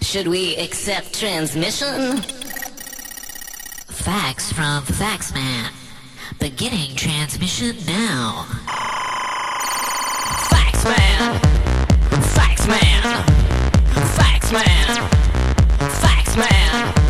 Should we accept transmission? Fax from Faxman. Beginning transmission now. Faxman. Faxman. Faxman. Faxman. Faxman.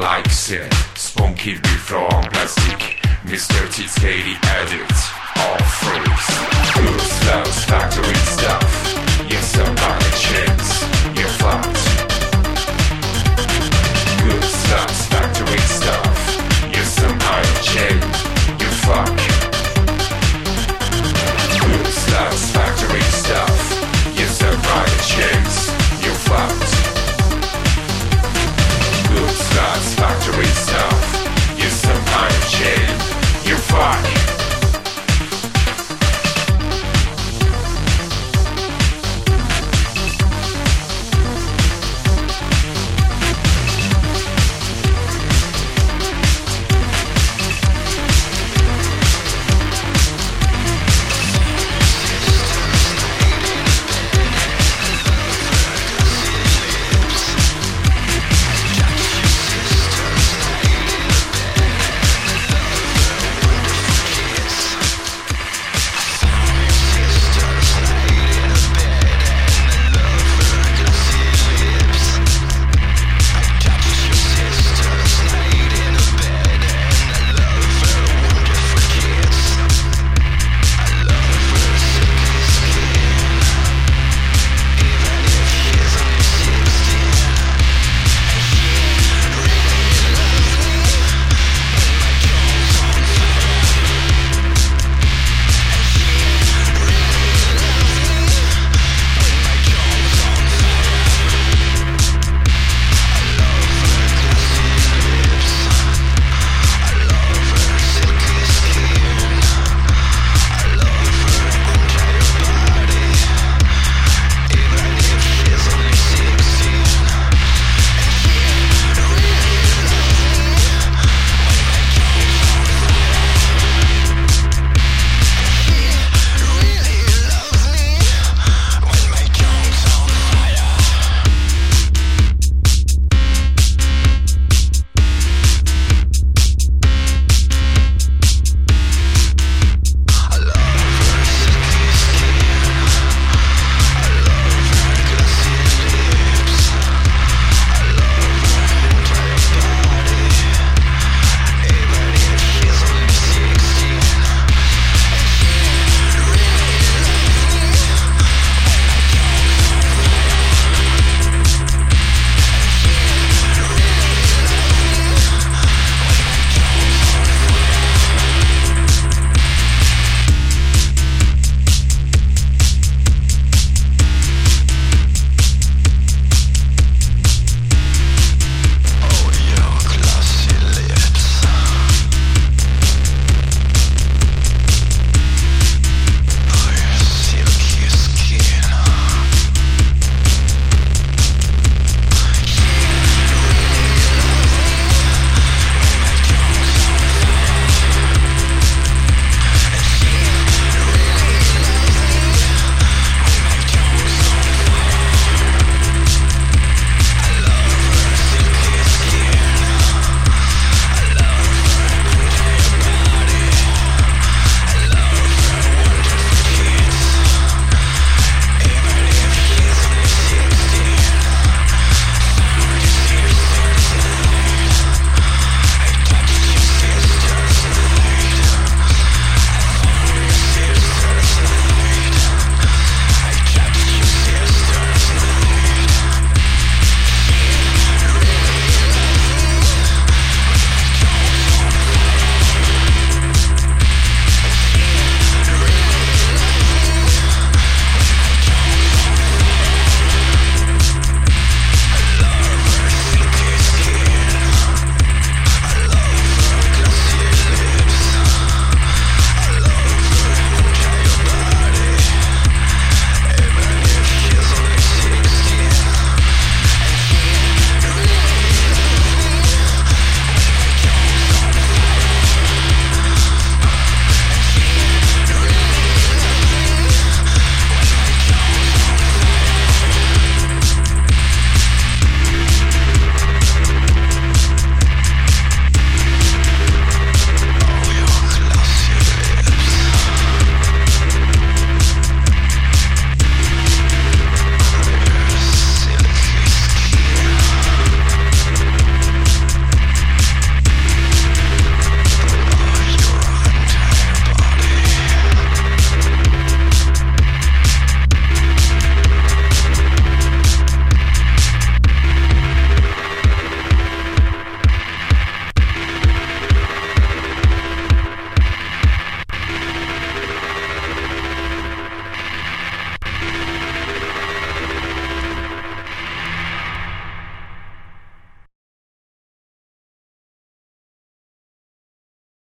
likes it Spunky from plastic. Mr. T's Katie edits All fruits. Oops, loves factory stuff. Yes, somebody checks You're fucked. Oops, loves factory stuff. Yes, somebody checks You fuck Oops, loves factory stuff. Yes, somebody checks You fucked. fuck.